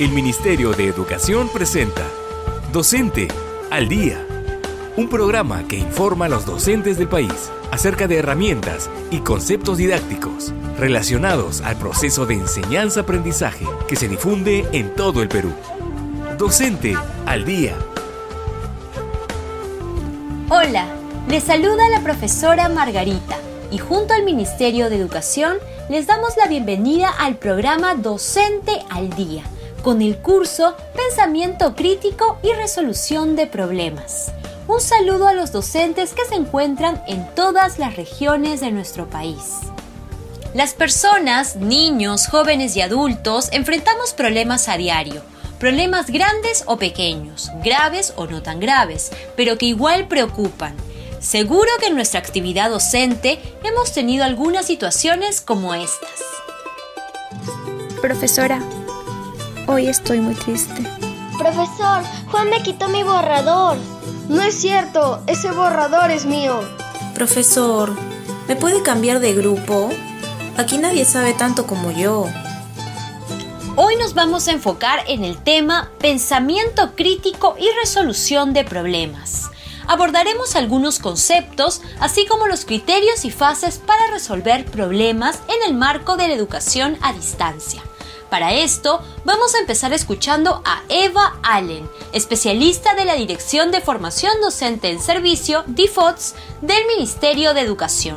El Ministerio de Educación presenta Docente al Día, un programa que informa a los docentes del país acerca de herramientas y conceptos didácticos relacionados al proceso de enseñanza-aprendizaje que se difunde en todo el Perú. Docente al Día. Hola, les saluda la profesora Margarita y junto al Ministerio de Educación les damos la bienvenida al programa Docente al Día con el curso Pensamiento Crítico y Resolución de Problemas. Un saludo a los docentes que se encuentran en todas las regiones de nuestro país. Las personas, niños, jóvenes y adultos enfrentamos problemas a diario, problemas grandes o pequeños, graves o no tan graves, pero que igual preocupan. Seguro que en nuestra actividad docente hemos tenido algunas situaciones como estas. Profesora, hoy estoy muy triste. Profesor, Juan me quitó mi borrador. No es cierto, ese borrador es mío. Profesor, ¿me puede cambiar de grupo? Aquí nadie sabe tanto como yo. Hoy nos vamos a enfocar en el tema pensamiento crítico y resolución de problemas. Abordaremos algunos conceptos, así como los criterios y fases para resolver problemas en el marco de la educación a distancia. Para esto, vamos a empezar escuchando a Eva Allen, especialista de la Dirección de Formación Docente en Servicio, DIFOTS, del Ministerio de Educación.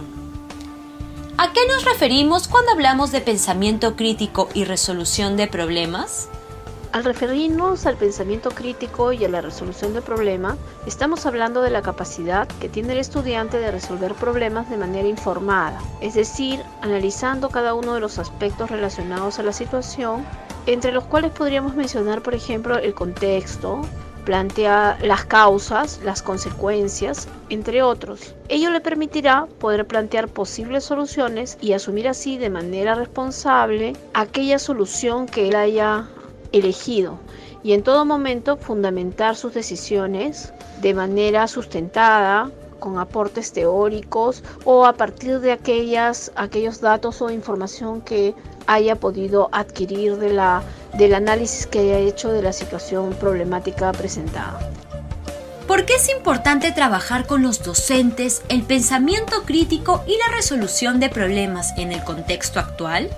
¿A qué nos referimos cuando hablamos de pensamiento crítico y resolución de problemas? Al referirnos al pensamiento crítico y a la resolución de problemas, estamos hablando de la capacidad que tiene el estudiante de resolver problemas de manera informada, es decir, analizando cada uno de los aspectos relacionados a la situación, entre los cuales podríamos mencionar, por ejemplo, el contexto, plantea las causas, las consecuencias, entre otros. Ello le permitirá poder plantear posibles soluciones y asumir así de manera responsable aquella solución que él haya elegido y en todo momento fundamentar sus decisiones de manera sustentada, con aportes teóricos o a partir de aquellas, aquellos datos o información que haya podido adquirir de la, del análisis que haya hecho de la situación problemática presentada. ¿Por qué es importante trabajar con los docentes el pensamiento crítico y la resolución de problemas en el contexto actual?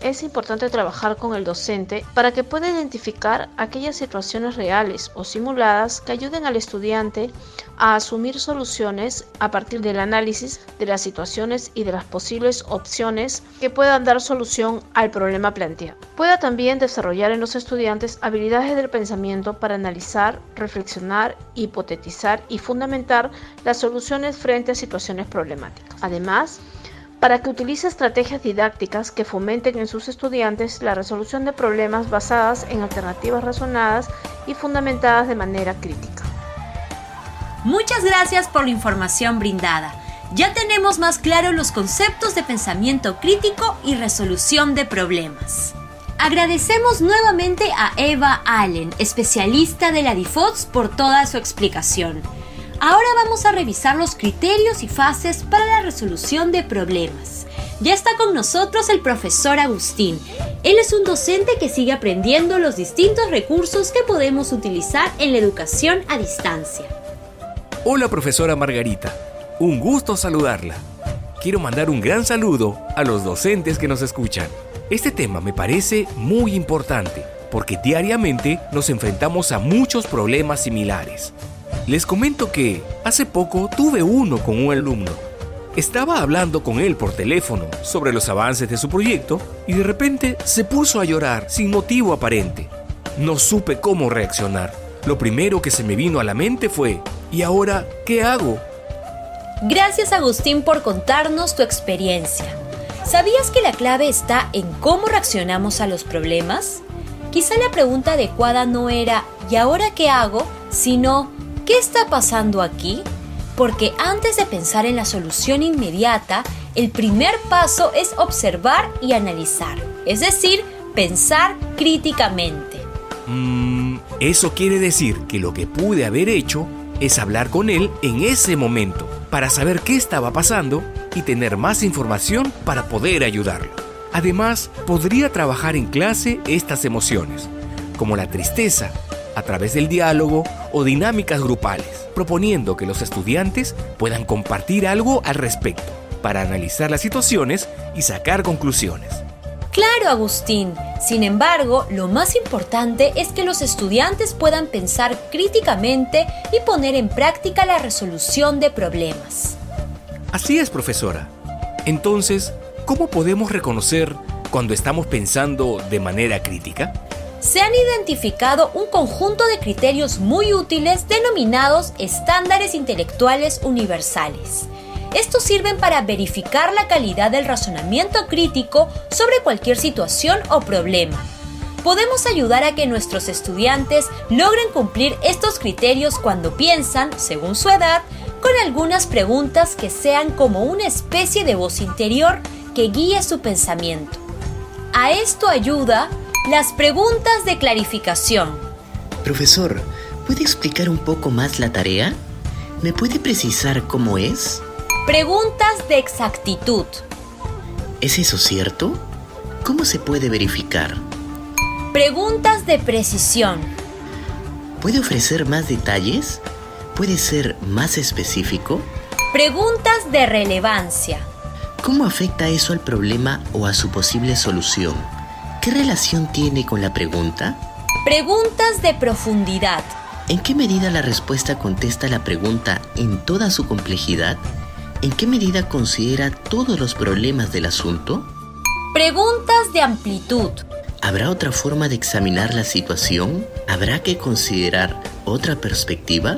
Es importante trabajar con el docente para que pueda identificar aquellas situaciones reales o simuladas que ayuden al estudiante a asumir soluciones a partir del análisis de las situaciones y de las posibles opciones que puedan dar solución al problema planteado. Pueda también desarrollar en los estudiantes habilidades del pensamiento para analizar, reflexionar, hipotetizar y fundamentar las soluciones frente a situaciones problemáticas. Además, para que utilice estrategias didácticas que fomenten en sus estudiantes la resolución de problemas basadas en alternativas razonadas y fundamentadas de manera crítica. Muchas gracias por la información brindada. Ya tenemos más claro los conceptos de pensamiento crítico y resolución de problemas. Agradecemos nuevamente a Eva Allen, especialista de la DIFOTS, por toda su explicación. Ahora vamos a revisar los criterios y fases para resolución de problemas. Ya está con nosotros el profesor Agustín. Él es un docente que sigue aprendiendo los distintos recursos que podemos utilizar en la educación a distancia. Hola profesora Margarita, un gusto saludarla. Quiero mandar un gran saludo a los docentes que nos escuchan. Este tema me parece muy importante porque diariamente nos enfrentamos a muchos problemas similares. Les comento que hace poco tuve uno con un alumno. Estaba hablando con él por teléfono sobre los avances de su proyecto y de repente se puso a llorar sin motivo aparente. No supe cómo reaccionar. Lo primero que se me vino a la mente fue, ¿y ahora qué hago? Gracias Agustín por contarnos tu experiencia. ¿Sabías que la clave está en cómo reaccionamos a los problemas? Quizá la pregunta adecuada no era ¿y ahora qué hago? sino ¿Qué está pasando aquí? Porque antes de pensar en la solución inmediata, el primer paso es observar y analizar, es decir, pensar críticamente. Mm, eso quiere decir que lo que pude haber hecho es hablar con él en ese momento para saber qué estaba pasando y tener más información para poder ayudarlo. Además, podría trabajar en clase estas emociones, como la tristeza, a través del diálogo o dinámicas grupales, proponiendo que los estudiantes puedan compartir algo al respecto para analizar las situaciones y sacar conclusiones. Claro, Agustín. Sin embargo, lo más importante es que los estudiantes puedan pensar críticamente y poner en práctica la resolución de problemas. Así es, profesora. Entonces, ¿cómo podemos reconocer cuando estamos pensando de manera crítica? Se han identificado un conjunto de criterios muy útiles denominados estándares intelectuales universales. Estos sirven para verificar la calidad del razonamiento crítico sobre cualquier situación o problema. Podemos ayudar a que nuestros estudiantes logren cumplir estos criterios cuando piensan, según su edad, con algunas preguntas que sean como una especie de voz interior que guíe su pensamiento. A esto ayuda las preguntas de clarificación. Profesor, ¿puede explicar un poco más la tarea? ¿Me puede precisar cómo es? Preguntas de exactitud. ¿Es eso cierto? ¿Cómo se puede verificar? Preguntas de precisión. ¿Puede ofrecer más detalles? ¿Puede ser más específico? Preguntas de relevancia. ¿Cómo afecta eso al problema o a su posible solución? ¿Qué relación tiene con la pregunta? Preguntas de profundidad. ¿En qué medida la respuesta contesta la pregunta en toda su complejidad? ¿En qué medida considera todos los problemas del asunto? Preguntas de amplitud. ¿Habrá otra forma de examinar la situación? ¿Habrá que considerar otra perspectiva?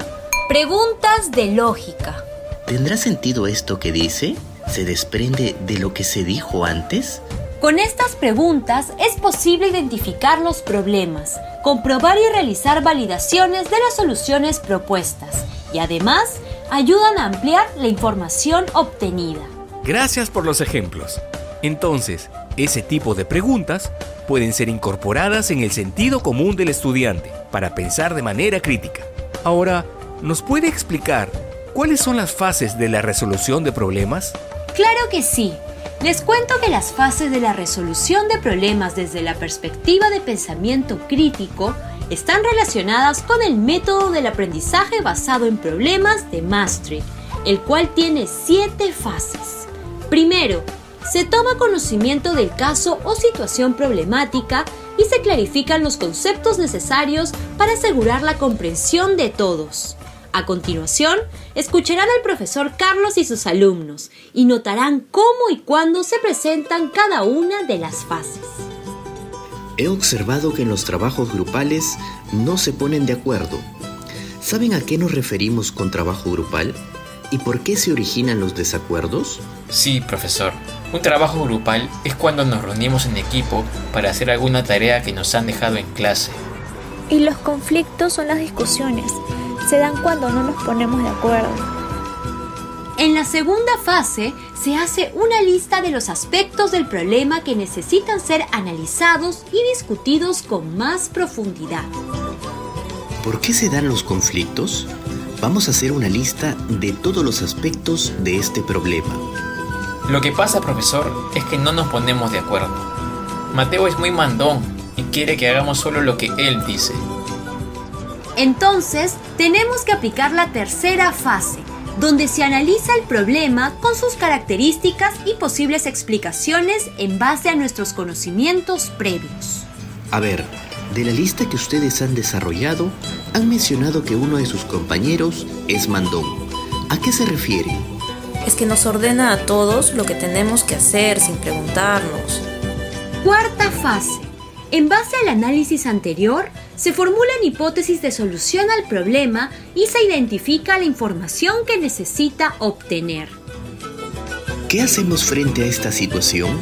Preguntas de lógica. ¿Tendrá sentido esto que dice? ¿Se desprende de lo que se dijo antes? Con estas preguntas es posible identificar los problemas, comprobar y realizar validaciones de las soluciones propuestas y además ayudan a ampliar la información obtenida. Gracias por los ejemplos. Entonces, ese tipo de preguntas pueden ser incorporadas en el sentido común del estudiante para pensar de manera crítica. Ahora, ¿nos puede explicar cuáles son las fases de la resolución de problemas? Claro que sí. Les cuento que las fases de la resolución de problemas desde la perspectiva de pensamiento crítico están relacionadas con el método del aprendizaje basado en problemas de Maastricht, el cual tiene siete fases. Primero, se toma conocimiento del caso o situación problemática y se clarifican los conceptos necesarios para asegurar la comprensión de todos. A continuación, escucharán al profesor Carlos y sus alumnos y notarán cómo y cuándo se presentan cada una de las fases. He observado que en los trabajos grupales no se ponen de acuerdo. ¿Saben a qué nos referimos con trabajo grupal? ¿Y por qué se originan los desacuerdos? Sí, profesor. Un trabajo grupal es cuando nos reunimos en equipo para hacer alguna tarea que nos han dejado en clase. Y los conflictos son las discusiones. Se dan cuando no nos ponemos de acuerdo. En la segunda fase se hace una lista de los aspectos del problema que necesitan ser analizados y discutidos con más profundidad. ¿Por qué se dan los conflictos? Vamos a hacer una lista de todos los aspectos de este problema. Lo que pasa, profesor, es que no nos ponemos de acuerdo. Mateo es muy mandón y quiere que hagamos solo lo que él dice. Entonces, tenemos que aplicar la tercera fase, donde se analiza el problema con sus características y posibles explicaciones en base a nuestros conocimientos previos. A ver, de la lista que ustedes han desarrollado, han mencionado que uno de sus compañeros es mandón. ¿A qué se refiere? Es que nos ordena a todos lo que tenemos que hacer sin preguntarnos. Cuarta fase. En base al análisis anterior, se formulan hipótesis de solución al problema y se identifica la información que necesita obtener. ¿Qué hacemos frente a esta situación?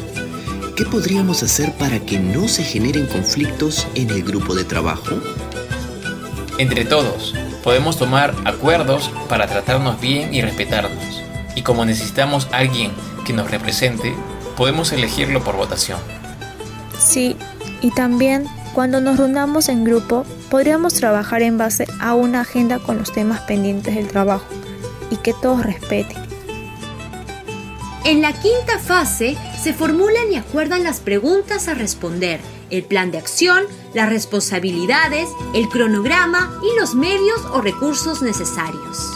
¿Qué podríamos hacer para que no se generen conflictos en el grupo de trabajo? Entre todos, podemos tomar acuerdos para tratarnos bien y respetarnos. Y como necesitamos alguien que nos represente, podemos elegirlo por votación. Sí, y también cuando nos reunamos en grupo, podríamos trabajar en base a una agenda con los temas pendientes del trabajo y que todos respeten. En la quinta fase se formulan y acuerdan las preguntas a responder, el plan de acción, las responsabilidades, el cronograma y los medios o recursos necesarios.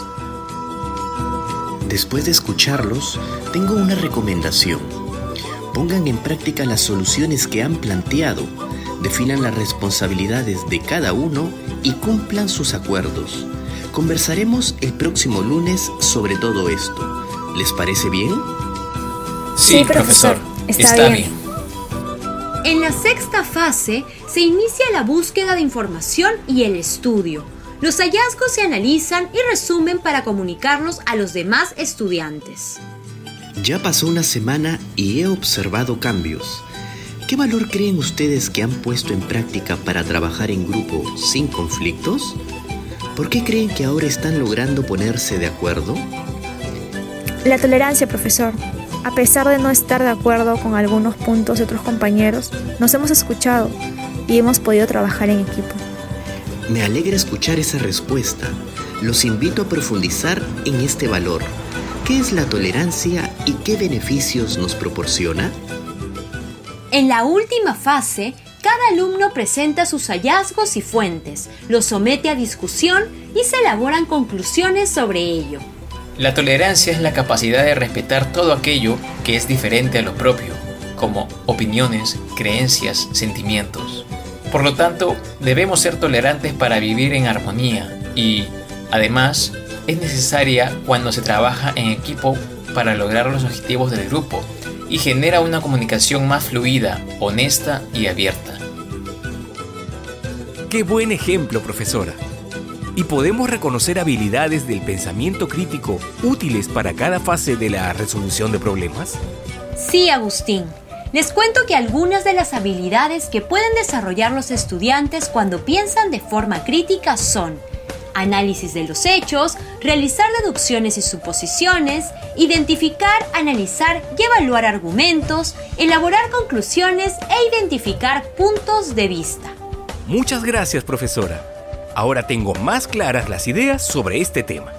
Después de escucharlos, tengo una recomendación. Pongan en práctica las soluciones que han planteado, definan las responsabilidades de cada uno y cumplan sus acuerdos. Conversaremos el próximo lunes sobre todo esto. ¿Les parece bien? Sí, profesor. Está, bien. En la sexta fase se inicia la búsqueda de información y el estudio. Los hallazgos se analizan y resumen para comunicarlos a los demás estudiantes. Ya pasó una semana y he observado cambios. ¿Qué valor creen ustedes que han puesto en práctica para trabajar en grupo sin conflictos? ¿Por qué creen que ahora están logrando ponerse de acuerdo? La tolerancia, profesor. A pesar de no estar de acuerdo con algunos puntos de otros compañeros, nos hemos escuchado y hemos podido trabajar en equipo. Me alegra escuchar esa respuesta. Los invito a profundizar en este valor. ¿Qué es la tolerancia y qué beneficios nos proporciona? En la última fase, cada alumno presenta sus hallazgos y fuentes, los somete a discusión y se elaboran conclusiones sobre ello. La tolerancia es la capacidad de respetar todo aquello que es diferente a lo propio, como opiniones, creencias, sentimientos. Por lo tanto, debemos ser tolerantes para vivir en armonía y, además, es necesaria cuando se trabaja en equipo para lograr los objetivos del grupo y genera una comunicación más fluida, honesta y abierta. Qué buen ejemplo, profesora y podemos reconocer habilidades del pensamiento crítico útiles para cada fase de la resolución de problemas? Sí, Agustín. Les cuento que algunas de las habilidades que pueden desarrollar los estudiantes cuando piensan de forma crítica son análisis de los hechos, realizar deducciones y suposiciones, identificar, analizar y evaluar argumentos, elaborar conclusiones e identificar puntos de vista. Muchas gracias, profesora. Ahora tengo más claras las ideas sobre este tema.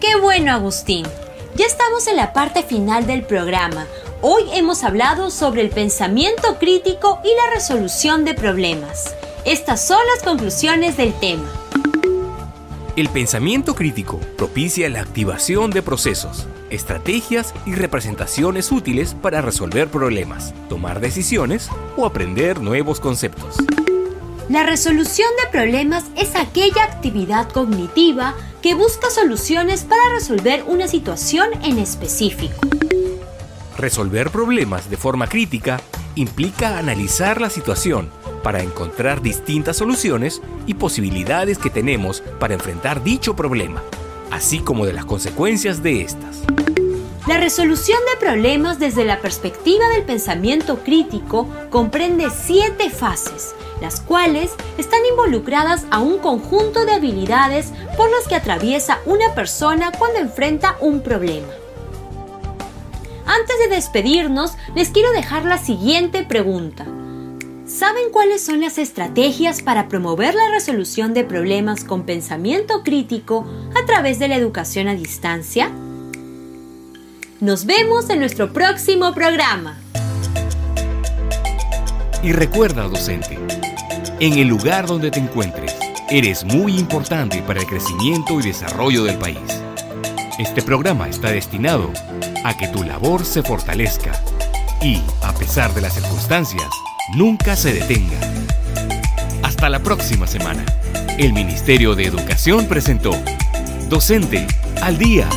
Qué bueno, Agustín. Ya estamos en la parte final del programa. Hoy hemos hablado sobre el pensamiento crítico y la resolución de problemas. Estas son las conclusiones del tema. El pensamiento crítico propicia la activación de procesos, estrategias y representaciones útiles para resolver problemas, tomar decisiones o aprender nuevos conceptos. La resolución de problemas es aquella actividad cognitiva que busca soluciones para resolver una situación en específico. Resolver problemas de forma crítica implica analizar la situación para encontrar distintas soluciones y posibilidades que tenemos para enfrentar dicho problema, así como de las consecuencias de estas. La resolución de problemas desde la perspectiva del pensamiento crítico comprende siete fases, las cuales están involucradas a un conjunto de habilidades por las que atraviesa una persona cuando enfrenta un problema. Antes de despedirnos, les quiero dejar la siguiente pregunta. ¿Saben cuáles son las estrategias para promover la resolución de problemas con pensamiento crítico a través de la educación a distancia? Nos vemos en nuestro próximo programa. Y recuerda, docente, en el lugar donde te encuentres, eres muy importante para el crecimiento y desarrollo del país. Este programa está destinado a que tu labor se fortalezca y, a pesar de las circunstancias, nunca se detenga. Hasta la próxima semana. El Ministerio de Educación presentó Docente al Día.